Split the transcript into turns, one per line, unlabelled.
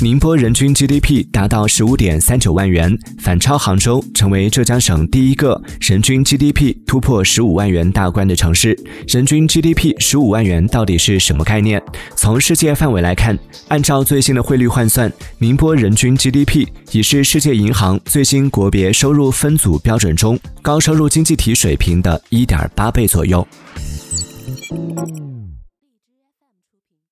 宁波人均 gdp 达到十五点三九万元反超杭州成为浙江省第一个人均 gdp 突破十五万元大关的城市。人均 gdp 十五万元到底是什么概念？从世界范围来看按照最新的汇率换算宁波人均 gdp 已是世界银行最新国别收入分组标准中高收入经济体水平的一点八倍左右。